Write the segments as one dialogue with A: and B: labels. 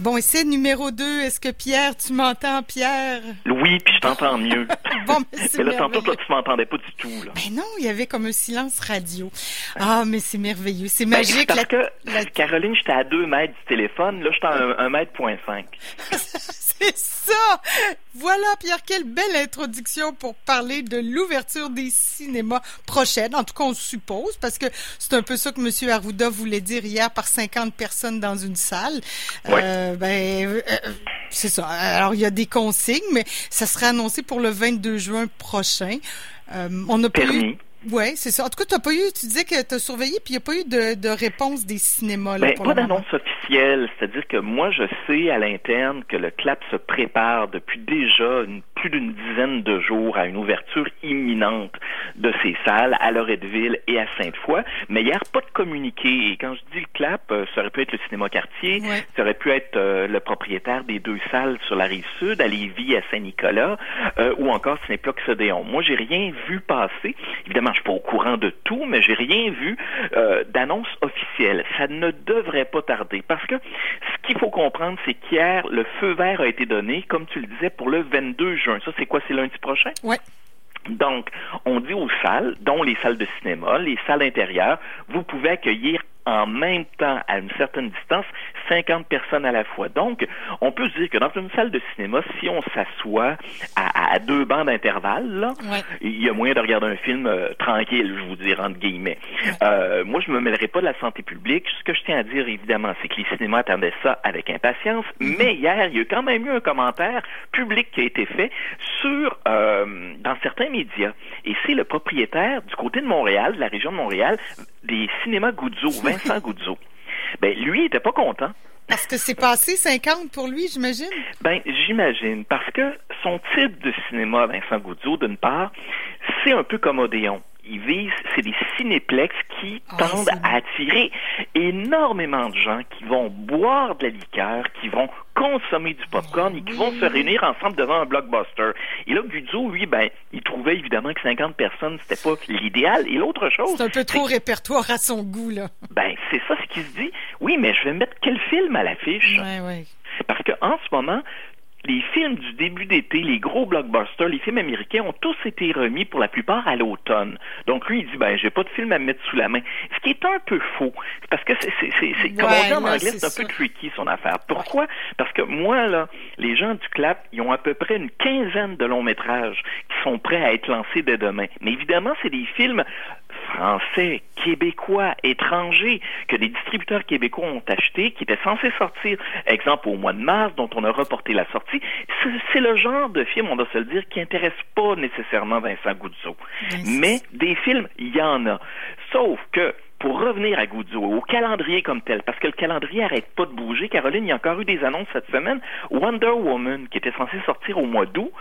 A: Bon, essai numéro 2. Est-ce que Pierre, tu m'entends, Pierre?
B: Oui, puis je t'entends mieux.
A: bon, mais c'est
B: Mais là, tantôt, toi, tu m'entendais pas du tout. Là.
A: Ben non, il y avait comme un silence radio. Ah, mais c'est merveilleux. C'est
B: Ben,
A: magique.
B: parce
A: la-
B: que,
A: la-
B: Caroline, j'étais à 2 mètres du téléphone. Là, j'étais à 1 mètre point 5.
A: C'est ça! Voilà, Pierre, quelle belle introduction pour parler de l'ouverture des cinémas prochaines. En tout cas, on suppose, parce que c'est un peu ça que M. Arruda voulait dire hier par 50 personnes dans une salle.
B: Ouais.
A: Euh, ben, euh, c'est ça. Alors, il y a des consignes, mais ça sera annoncé pour le 22 juin prochain. Euh, on eu...
B: Permis.
A: Ouais, c'est ça. En tout cas, t'as pas eu, tu disais que tu as surveillé, puis il n'y a pas eu de, de réponse des cinémas là,
B: Ben,
A: pour
B: pas d'annonce officielle. C'est-à-dire que moi, je sais à l'interne que le CLAP se prépare depuis déjà une- plus d'une dizaine de jours à une ouverture imminente de ces salles à Loretteville et à Sainte-Foy. Mais hier, pas de communiqué. Et quand je dis le CLAP, euh, ça aurait pu être le cinéma quartier,
A: Ouais.
B: ça aurait pu être euh, le propriétaire des deux salles sur la rive sud, à Lévis, à Saint-Nicolas, euh, ou encore Cinéplex Odéon. Moi, j'ai rien vu passer. Évidemment, je suis pas au courant de tout, mais j'ai rien vu euh, d'annonce officielle. Ça ne devrait pas tarder. Parce que ce qu'il faut comprendre, c'est qu'hier, le feu vert a été donné, comme tu le disais, pour le 22 juin. Ça, c'est quoi? C'est lundi prochain?
A: Ouais.
B: Donc, on dit aux salles, dont les salles de cinéma, les salles intérieures, vous pouvez accueillir en même temps, à une certaine distance, 50 personnes à la fois. Donc, on peut se dire que dans une salle de cinéma, si on s'assoit à, à deux bancs d'intervalle,
A: Ouais.
B: il y a moyen de regarder un film euh, tranquille, je vous dirais, entre guillemets. Euh, moi, je me mêlerai pas de la santé publique. Ce que je tiens à dire, évidemment, c'est que les cinémas attendaient ça avec impatience. Mais hier, il y a quand même eu un commentaire public qui a été fait sur, euh, dans certains médias. Et c'est le propriétaire du côté de Montréal, de la région de Montréal, des cinémas Goudzo, Vincent Goudzo. Ben, lui, il était pas content.
A: Parce que c'est passé 50 pour lui, j'imagine?
B: Ben, j'imagine, parce que son type de cinéma, Vincent Goudzo, d'une part, c'est un peu comme Odéon. Il vise, c'est des cinéplex qui tendent à attirer énormément de gens qui vont boire de la liqueur, qui vont consommer du popcorn et qui vont se réunir ensemble devant un blockbuster. Et là, Guzzo, lui, ben, il trouvait évidemment que 50 personnes, c'était pas l'idéal. Et l'autre chose,
A: C'est un peu trop répertoire à son goût, là.
B: ben, c'est ça ce qui se dit. Oui, mais je vais mettre quel film à l'affiche?
A: Ouais, ouais.
B: Parce que en ce moment, les films du début d'été, les gros blockbusters, les films américains ont tous été remis pour la plupart à l'automne. Donc lui, il dit ben j'ai pas de film à me mettre sous la main. Ce qui est un peu faux, parce que c'est c'est c'est c'est- comme on
A: Ouais,
B: dit en anglais,
A: c'est
B: c'est un
A: ça.
B: peu tricky son affaire. Pourquoi? Parce que moi là, les gens du clap, ils ont à peu près une quinzaine de longs métrages qui sont prêts à être lancés dès demain. Mais évidemment, c'est des films français, québécois, étrangers, que des distributeurs québécois ont achetés, qui étaient censés sortir, exemple au mois de mars, dont on a reporté la sortie. C'est- le genre de film, on doit se le dire, qui intéresse pas nécessairement Vincent Goudzo. Mais des films, il y en a. Sauf que, pour revenir à Goudzo, au calendrier comme tel, parce que le calendrier arrête pas de bouger, Caroline, il y a encore eu des annonces cette semaine. Wonder Woman, qui était censé sortir au mois d'août,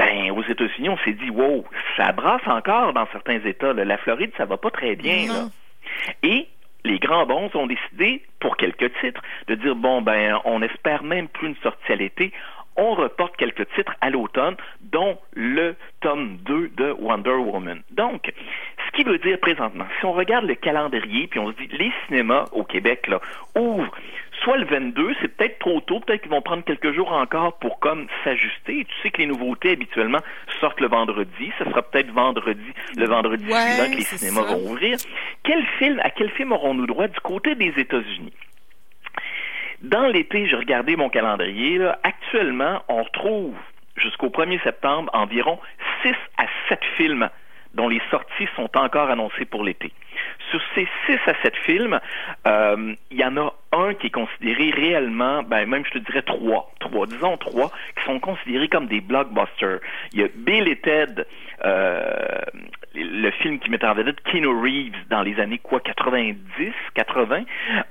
B: ben, aux États-Unis, on s'est dit, wow, ça brasse encore dans certains États. là. La Floride, ça va pas très bien. Là. Et les grands bons ont décidé, pour quelques titres, de dire bon ben on espère même plus une sortie à l'été. On reporte quelques titres à l'automne, dont le tome 2 de Wonder Woman. Donc, ce qui veut dire présentement, si on regarde le calendrier, puis on se dit les cinémas au Québec là ouvrent soit le 22, c'est peut-être trop tôt, peut-être qu'ils vont prendre quelques jours encore pour comme s'ajuster. Tu sais que les nouveautés habituellement sortent le vendredi, ce sera peut-être vendredi, le vendredi
A: Ouais,
B: suivant que les cinémas
A: ça.
B: vont ouvrir. Quel film, à quel film aurons-nous droit du côté des États-Unis? Dans l'été, j'ai regardé mon calendrier. là. Actuellement, on retrouve jusqu'au 1er septembre environ 6 à 7 films dont les sorties sont encore annoncées pour l'été. Sur ces 6 à 7 films, euh, il y en a un qui est considéré réellement, ben même je te dirais trois, trois, disons trois, qui sont considérés comme des blockbusters. Il y a Bill et Ted, euh, le film qui met en vedette Keanu Reeves dans les années quoi 90, 80.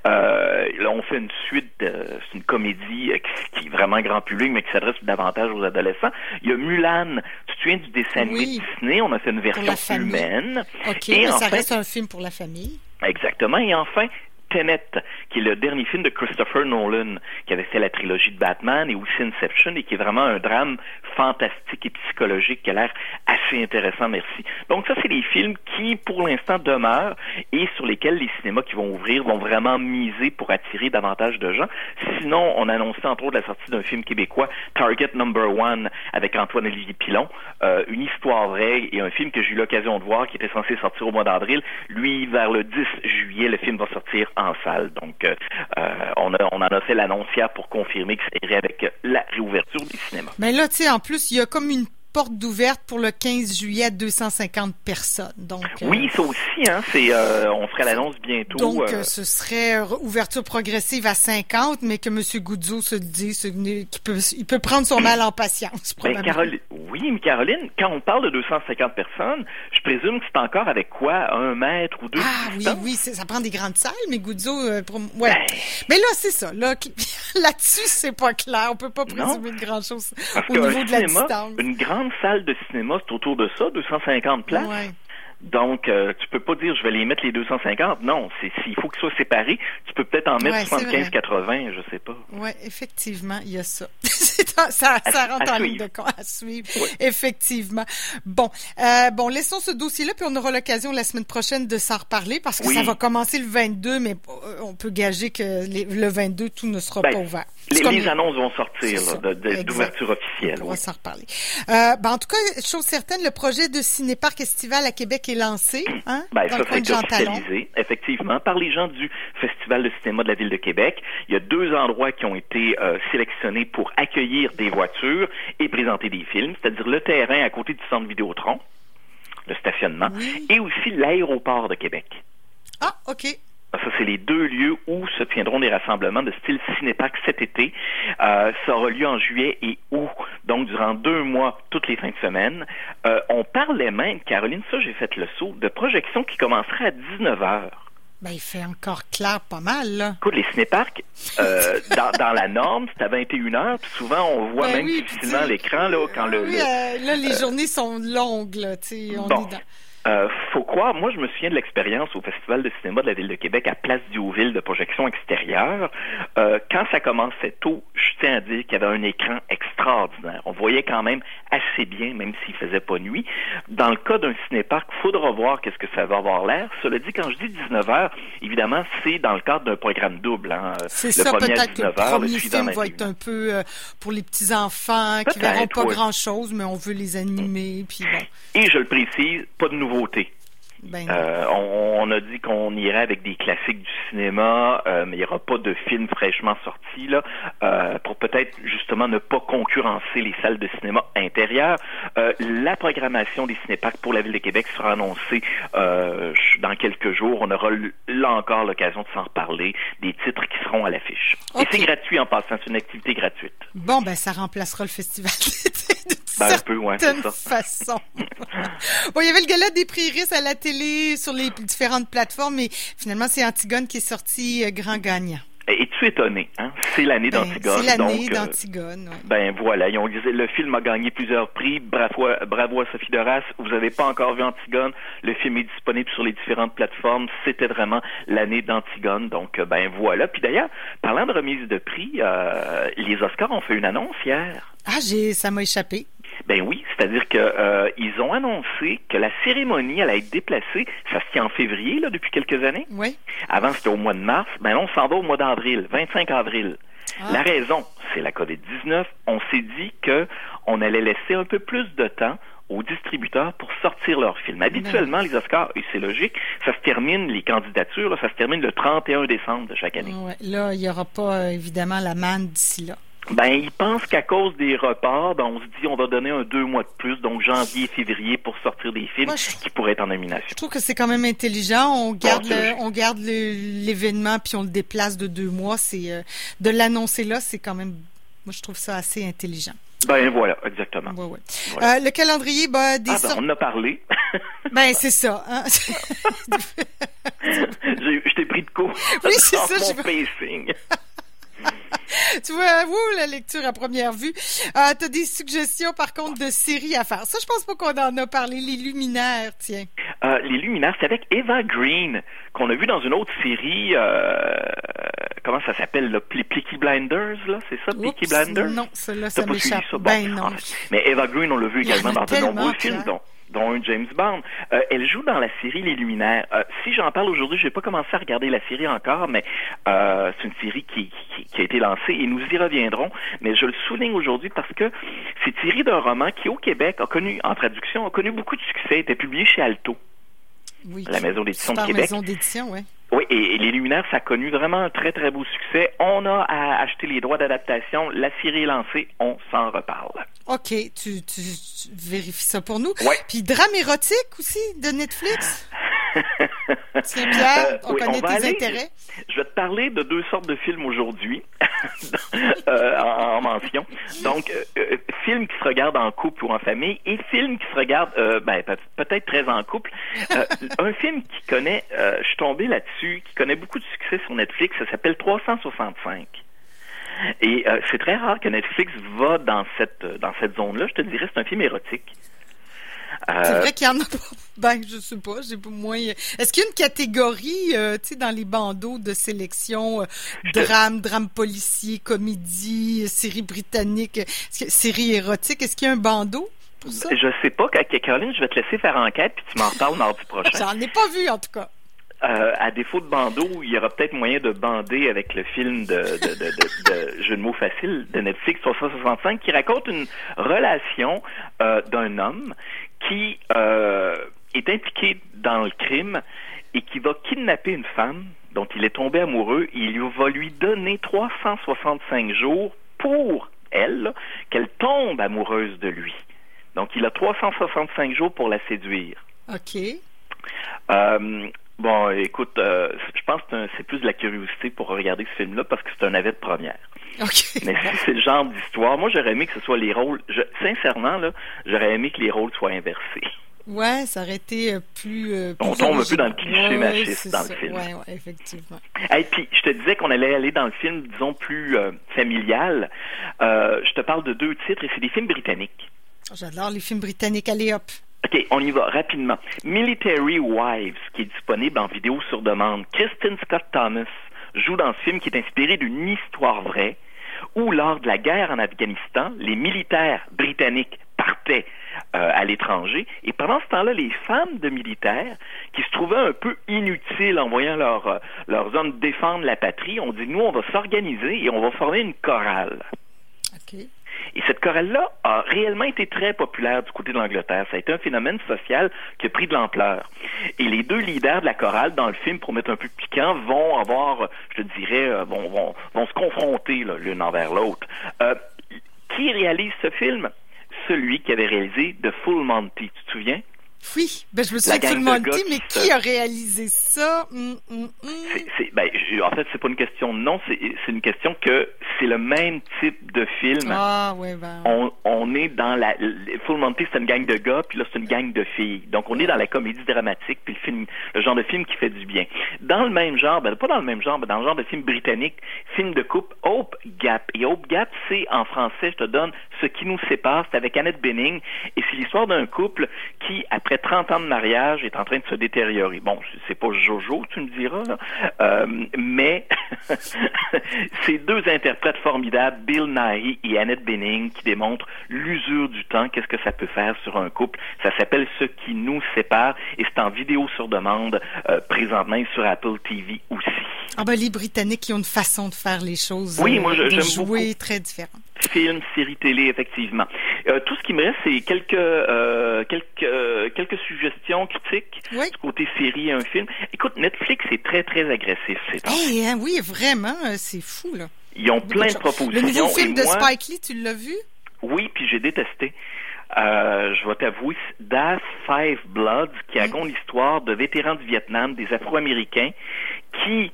B: Euh, là, on fait une suite, euh, c'est une comédie euh, qui, qui est vraiment grand public, mais qui s'adresse davantage aux adolescents. Il y a Mulan. Tu te souviens du dessin animé
A: Oui.
B: Disney? On a fait une version humaine.
A: OK,
B: Et
A: mais ça reste un film pour la famille.
B: Exactement. Et enfin, Tenet, qui est le dernier film de Christopher Nolan, qui avait fait la trilogie de Batman et aussi Inception, et qui est vraiment un drame fantastique et psychologique qui a l'air assez intéressant, merci. Donc ça, c'est des films qui, pour l'instant, demeurent et sur lesquels les cinémas qui vont ouvrir vont vraiment miser pour attirer davantage de gens. Sinon, on a annoncé entre autres la sortie d'un film québécois, Target Number One, avec Antoine-Olivier Pilon, euh, une histoire vraie et un film que j'ai eu l'occasion de voir qui était censé sortir au mois d'avril. Lui, vers le 10 juillet, le film va sortir en salle. Donc, euh, euh, on, a, on en a fait l'annoncière pour confirmer que c'est avec la réouverture des cinémas.
A: Mais là, tu sais, en plus, il y a comme une porte d'ouverte pour le 15 juillet à 250 personnes. Donc
B: oui, ça aussi, hein, c'est euh, on ferait l'annonce bientôt.
A: Donc euh, ce serait ouverture progressive à 50, mais que M. Goudzo se dit qu'il peut il peut prendre son mal en patience.
B: Ben, Caroline, oui, mais Caroline, quand on parle de 250 personnes, je présume que c'est encore avec quoi un mètre ou deux.
A: Ah oui, oui, ça prend des grandes salles, mais Goudzo, euh, pour, ouais. Ben. Mais là, c'est ça. Là, là-dessus, c'est pas clair. On peut pas présumer de grand chose au niveau de la distance.
B: Une grande salle de cinéma, c'est autour de ça, 250 places. Donc, euh, tu peux pas dire je vais les mettre les 250. Non, c'est s'il faut qu'ils soient séparés, tu peux peut-être en mettre 75-80, je sais pas.
A: Oui, effectivement, il y a ça. ça, ça rentre en ligne de compte à suivre. Effectivement. Bon, euh, bon, laissons ce dossier-là, puis on aura l'occasion la semaine prochaine de s'en reparler parce que ça va commencer le 22, mais euh, on peut gager que le 22, tout ne sera
B: ben,
A: pas ouvert.
B: Les, annonces vont sortir d'ouverture officielle.
A: On va s'en reparler. Euh, ben, en tout cas, chose certaine, le projet de cinéparc estival à Québec est lancé. Hein,
B: ben, ça, ça a été officialisé, effectivement, par les gens du Festival de cinéma de la Ville de Québec. Il y a deux endroits qui ont été euh, sélectionnés pour accueillir des voitures et présenter des films, c'est-à-dire le terrain à côté du centre Vidéotron, le stationnement, et aussi l'aéroport de Québec.
A: Ah, OK.
B: Ça, c'est les deux lieux où se tiendront des rassemblements de style Cinépark cet été. Euh, ça aura lieu en juillet et août, donc durant deux mois, toutes les fins de semaine. Euh, on parlait même, Caroline, ça j'ai fait le saut, de projection qui commencerait à 19 heures.
A: Ben, il fait encore clair pas mal, là.
B: Écoute, les cinéparks, euh, dans, la norme, c'est à 21 heures, puis souvent, on voit ben même difficilement l'écran, là, quand le...
A: Oui, euh, là, les journées sont longues, là, tu sais, on est dans...
B: Euh, faut croire, moi je me souviens de l'expérience au Festival de cinéma de la Ville de Québec à Place du Haut-Ville de projection extérieure. Euh, quand ça commençait tôt, je tiens à dire qu'il y avait un écran extraordinaire. On voyait quand même assez bien, même s'il faisait pas nuit. Dans le cas d'un cinéparc, faudra voir qu'est-ce que ça va avoir l'air. Cela dit, quand je dis 19 heures, évidemment, c'est dans le cadre d'un programme double. Hein.
A: C'est ça, peut-être que le premier film va être un peu euh, pour les petits enfants qui verront pas grand-chose, mais on veut les animer. Puis bon.
B: Et je le précise, pas de
A: Ben
B: euh, on, a dit qu'on irait avec des classiques du cinéma, euh, mais il n'y aura pas de films fraîchement sortis là, euh, pour peut-être justement ne pas concurrencer les salles de cinéma intérieures. la programmation des cinéparks pour la ville de Québec sera annoncée dans quelques jours. On aura là encore l'occasion de s'en reparler, des titres qui seront à l'affiche. Et c'est gratuit en passant, c'est une activité gratuite.
A: Bon, ben ça remplacera le festival
B: ben, un peu, ouais,
A: façon. bon, il y avait le gala des prix à la télé sur les différentes plateformes, mais finalement, c'est Antigone qui est sorti euh, grand gagnant.
B: Es-tu étonné? Hein? C'est l'année ben, d'Antigone.
A: C'est l'année euh, d'Antigone,
B: Ben voilà, ils ont dit, le film a gagné plusieurs prix. Bravo, bravo à Sophie Doras. Vous n'avez pas encore vu Antigone. Le film est disponible sur les différentes plateformes. C'était vraiment l'année d'Antigone. Donc, euh, ben voilà. Puis d'ailleurs, parlant de remise de prix, les Oscars ont fait une annonce hier.
A: Ah, j'ai, ça m'a échappé.
B: Ben oui, c'est-à-dire que euh, ils ont annoncé que la cérémonie allait être déplacée. Ça se tient en février là depuis quelques années.
A: Oui.
B: Avant c'était au mois de mars. Ben on s'en va au mois d'avril, 25 avril. Ah. La raison, c'est la COVID-19. On s'est dit que on allait laisser un peu plus de temps aux distributeurs pour sortir leurs films. Habituellement, les Oscars, et c'est logique, ça se termine, les candidatures, ça se termine le 31 décembre de chaque année.
A: Ouais. Là, il n'y aura pas, euh, évidemment, la manne d'ici là.
B: Ben, ils pensent qu'à cause des reports, ben, on se dit on va donner un deux mois de plus, donc janvier, février, pour sortir des films qui pourraient être en nomination.
A: Je trouve que c'est quand même intelligent. On garde, on garde l'événement puis on le déplace de deux mois. C'est euh, de l'annoncer là, c'est quand même, moi je trouve ça assez intelligent.
B: Ben voilà, exactement.
A: Ouais, ouais. Euh, le calendrier, ben, des
B: ah, ben, on en a parlé.
A: ben c'est ça. Hein?
B: je t'ai pris de court.
A: Oui, c'est ça.
B: Mon je... pacing.
A: tu vois, vous, la lecture à première vue. Euh, tu as des suggestions, par contre, de séries à faire. Ça, je pense pas qu'on en a parlé. Les Luminaires, tiens.
B: Euh, les Luminaires, c'est avec Eva Green, qu'on a vu dans une autre série, euh, comment ça s'appelle, là, Peaky Blinders, là, c'est ça, Peaky Blinders?
A: Non, celle-là, ça m'échappe.
B: Bon,
A: Ben non.
B: en fait. Mais Eva Green, on l'a vu également dans de nombreux films,
A: Pierre.
B: Dont un James Bond. Euh, elle joue dans la série Les Luminaires. Euh, si j'en parle aujourd'hui, je vais pas commencé à regarder la série encore, mais euh, c'est une série qui, qui, qui a été lancée et nous y reviendrons. Mais je le souligne aujourd'hui parce que c'est tiré d'un roman qui, au Québec, a connu, en traduction, a connu beaucoup de succès, était publié chez Alto.
A: Oui.
B: La maison d'édition de Québec.
A: maison d'édition, oui.
B: Oui, et, et Les Luminaires, ça a connu vraiment un très, très beau succès. On a à acheter les droits d'adaptation. La série est lancée. On s'en reparle.
A: OK, tu, tu, tu vérifies ça pour nous.
B: Ouais.
A: Puis drame érotique aussi de Netflix? Pierre,
B: Euh,
A: on
B: oui,
A: connaît
B: on va
A: tes
B: aller-
A: intérêts.
B: Je vais te parler de deux sortes de films aujourd'hui, euh, en, en mention. Donc, euh, films qui se regardent en couple ou en famille et films qui se regardent euh, ben, peut- peut-être très en couple. Un film qui connaît, je suis tombé là-dessus, qui connaît beaucoup de succès sur Netflix, ça s'appelle 365. Et c'est très rare que Netflix va dans cette dans cette zone-là. Je te dirais, c'est un film érotique. Euh,
A: C'est vrai qu'il y en a pas. Ben, je sais pas, j'ai pas moins. Est-ce qu'il y a une catégorie, euh, tu sais, dans les bandeaux de sélection, euh,
B: te-
A: drame, drame policier, comédie, euh, série britannique, que- série érotique, est-ce qu'il y a un bandeau pour ça?
B: je sais pas, Caroline, je vais te laisser faire enquête puis tu m'en reparles mardi prochain.
A: J'en ai pas vu, en tout cas.
B: Euh, à défaut de bandeau, il y aura peut-être moyen de bander avec le film de, de, de, de, de jeu de mots facile de Netflix 365 qui raconte une relation euh, d'un homme qui euh, est impliqué dans le crime et qui va kidnapper une femme dont il est tombé amoureux. Il va lui donner 365 jours pour elle qu'elle tombe amoureuse de lui. Donc il a 365 jours pour la séduire.
A: OK.
B: Euh, bon, écoute, euh, je pense que c'est plus de la curiosité pour regarder ce film-là parce que c'est un avis de première. Mais si c'est le genre d'histoire, moi j'aurais aimé que ce soit les rôles. Je, sincèrement, là, j'aurais aimé que les rôles soient inversés.
A: Ouais, ça aurait été euh, plus. euh,
B: On
A: plus
B: tombe un peu dans le cliché
A: Ouais,
B: machiste dans le film.
A: Ouais, ouais, effectivement.
B: Et puis, je te disais qu'on allait aller dans le film, disons, plus euh, familial. Je te parle de deux titres et c'est des films britanniques.
A: J'adore les films britanniques. Allez, hop.
B: OK, on y va rapidement. Military Wives, qui est disponible en vidéo sur demande. Kristen Scott Thomas joue dans ce film qui est inspiré d'une histoire vraie où, lors de la guerre en Afghanistan, les militaires britanniques partaient euh, à l'étranger et pendant ce temps-là, les femmes de militaires qui se trouvaient un peu inutiles en voyant leur, euh, leurs hommes défendre la patrie, ont dit, nous, on va s'organiser et on va former une chorale.
A: OK.
B: Et cette chorale-là a réellement été très populaire du côté de l'Angleterre. Ça a été un phénomène social qui a pris de l'ampleur. Et les deux leaders de la chorale, dans le film, pour mettre un peu piquant, vont avoir, je te dirais, euh, vont, vont, vont se confronter l'une envers l'autre. Euh, qui réalise ce film? Celui qui avait réalisé The Full Monty. Tu te souviens?
A: Oui, ben je me de Monty,
B: gars
A: mais
B: qui
A: a réalisé ça? Hum.
B: C'est, c'est- ben, je- en fait, c'est pas une question de nom, c'est, une question que c'est le même type de film.
A: Ah, ouais, ben.
B: on, on est dans la Full Monty c'est une gang de gars puis là c'est une gang de filles donc on est dans la comédie dramatique puis le film le genre de film qui fait du bien dans le même genre ben pas dans le même genre mais dans le genre de film britannique film de couple Hope Gap et Hope Gap c'est en français je te donne ce qui nous sépare c'est avec Annette Bening et c'est l'histoire d'un couple qui après 30 ans de mariage est en train de se détériorer bon c'est pas Jojo tu me diras là. Euh, mais c'est deux interprètes formidables, Bill Nighy et Annette Bening, qui démontrent l'usure du temps, qu'est-ce que ça peut faire sur un couple. Ça s'appelle Ce qui nous sépare et c'est en vidéo sur demande euh, présentement sur Apple TV aussi.
A: Ah, ben les Britanniques, ils ont une façon de faire les choses.
B: Oui,
A: euh,
B: moi, je-
A: de
B: j'aime
A: jouer
B: beaucoup.
A: très différente.
B: Film, série télé, effectivement. Euh, tout ce qui me reste, c'est quelques euh, quelques euh, quelques suggestions critiques
A: Oui.
B: du côté série et un film. Écoute, Netflix est très très agressif ces temps.
A: Hein, oui, vraiment, c'est fou, là.
B: Ils ont plein de propositions.
A: Le nouveau film de
B: moi-
A: Spike Lee, tu l'as vu?
B: Oui, puis j'ai détesté. Euh, je vais t'avouer, Das Five Bloods, qui raconte l'histoire de vétérans du Vietnam, des Afro-Américains, qui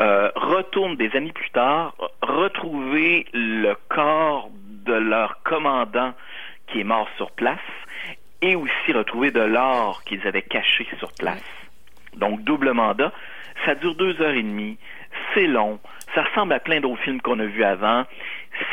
B: euh, retournent des années plus tard retrouver le corps de leur commandant qui est mort sur place et aussi retrouver de l'or qu'ils avaient caché sur place. Donc, double mandat. Ça dure deux heures et demie. C'est long. Ça ressemble à plein d'autres films qu'on a vus avant.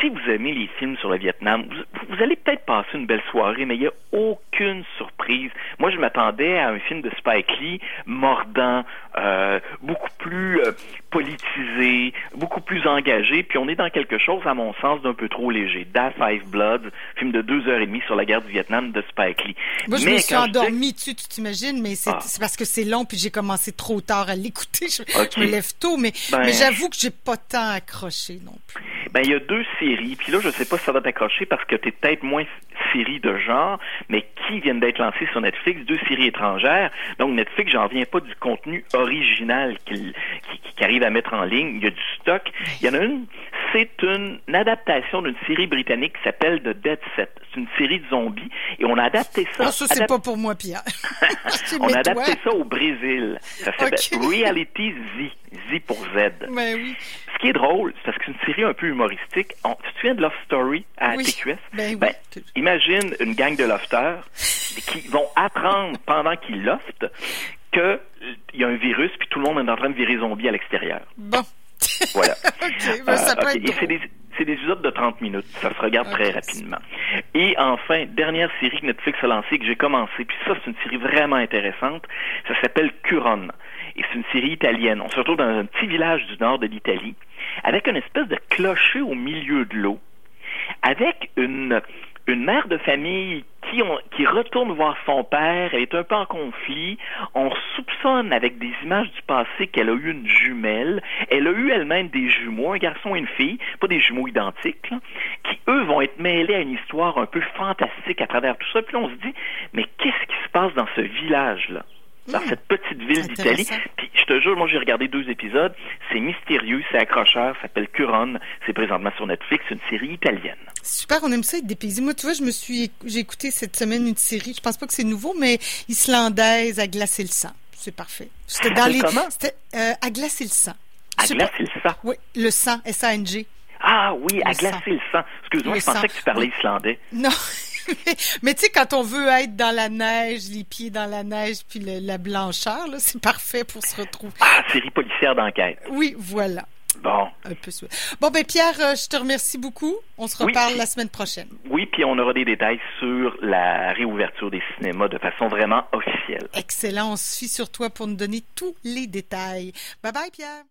B: si vous aimez les films sur le Vietnam, vous, allez peut-être passer une belle soirée, mais il n'y a aucune surprise. Moi, je m'attendais à un film de Spike Lee mordant, euh, beaucoup plus euh, politisé, beaucoup plus engagé, puis on est dans quelque chose, à mon sens, d'un peu trop léger. Da Five Bloods, film de deux heures et demie sur la guerre du Vietnam de Spike Lee.
A: Moi, je me suis endormie dessus, tu t'imagines, mais c'est parce que c'est long, puis j'ai commencé trop tard à l'écouter. Je, me lève tôt, mais, mais j'avoue que j'ai pas tant accroché non plus.
B: Ben, il y a deux séries, puis là, je sais pas si ça va t'accrocher parce que tu es peut-être moins série de genre, mais qui viennent d'être lancées sur Netflix, deux séries étrangères. Donc, Netflix, j'en viens pas du contenu original qui, qui, arrive à mettre en ligne. Il y a du stock. Il y en a une, c'est une, adaptation d'une série britannique qui s'appelle The Dead Set. C'est une série de zombies et on a adapté ça.
A: Oh, ça, c'est pas pour moi, Pierre.
B: on a adapté ça au Brésil. Ça s'appelle Reality Z. Z pour Z.
A: Ben oui.
B: Ce qui est drôle, c'est parce que c'est une série un peu humoristique. On, tu te souviens de Love Story à TQS?
A: Ben, ben,
B: imagine une gang de lofters qui vont apprendre pendant qu'ils loftent qu'il y a un virus puis tout le monde est en train de virer zombie à l'extérieur.
A: Bon.
B: Voilà.
A: Ben, ça peut
B: euh, c'est des, c'est des épisodes de 30 minutes. Ça se regarde très rapidement. Et enfin, dernière série que Netflix a lancée, que j'ai commencé, puis ça, c'est une série vraiment intéressante. Ça s'appelle Curon. Et c'est une série italienne. On se retrouve dans un petit village du nord de l'Italie, avec une espèce de clocher au milieu de l'eau, avec une, une mère de famille qui, retourne voir son père, elle est un peu en conflit, on soupçonne avec des images du passé qu'elle a eu une jumelle, elle a eu elle-même des jumeaux, un garçon et une fille, pas des jumeaux identiques, qui eux vont être mêlés à une histoire un peu fantastique à travers tout ça, puis on se dit, mais qu'est-ce qui se passe dans ce village-là? Dans cette petite ville d'Italie. Puis je te jure, moi j'ai regardé deux épisodes, c'est mystérieux, c'est accrocheur, ça s'appelle Curon, c'est présentement sur Netflix, une série italienne.
A: Super, on aime ça être dépaysé. Moi, tu vois, je me suis, j'ai écouté cette semaine une série, je pense pas que c'est nouveau, mais islandaise à glacer le sang. C'est parfait.
B: C'était dans les,
A: c'était euh, à glacer le sang.
B: À glacer le sang?
A: Oui, le sang, S-A-N-G.
B: Ah oui, à glacer le sang. Excuse-moi, je pensais que tu parlais islandais.
A: Non. mais tu sais, quand on veut être dans la neige, les pieds dans la neige, puis la blancheur, c'est parfait pour se retrouver.
B: Ah, série policière d'enquête.
A: Oui, voilà.
B: Bon.
A: Un peu Bon, ben Pierre, euh, je te remercie beaucoup. On se reparle la semaine prochaine.
B: Oui, puis on aura des détails sur la réouverture des cinémas de façon vraiment officielle.
A: Excellent. On se fie sur toi pour nous donner tous les détails. Bye bye, Pierre.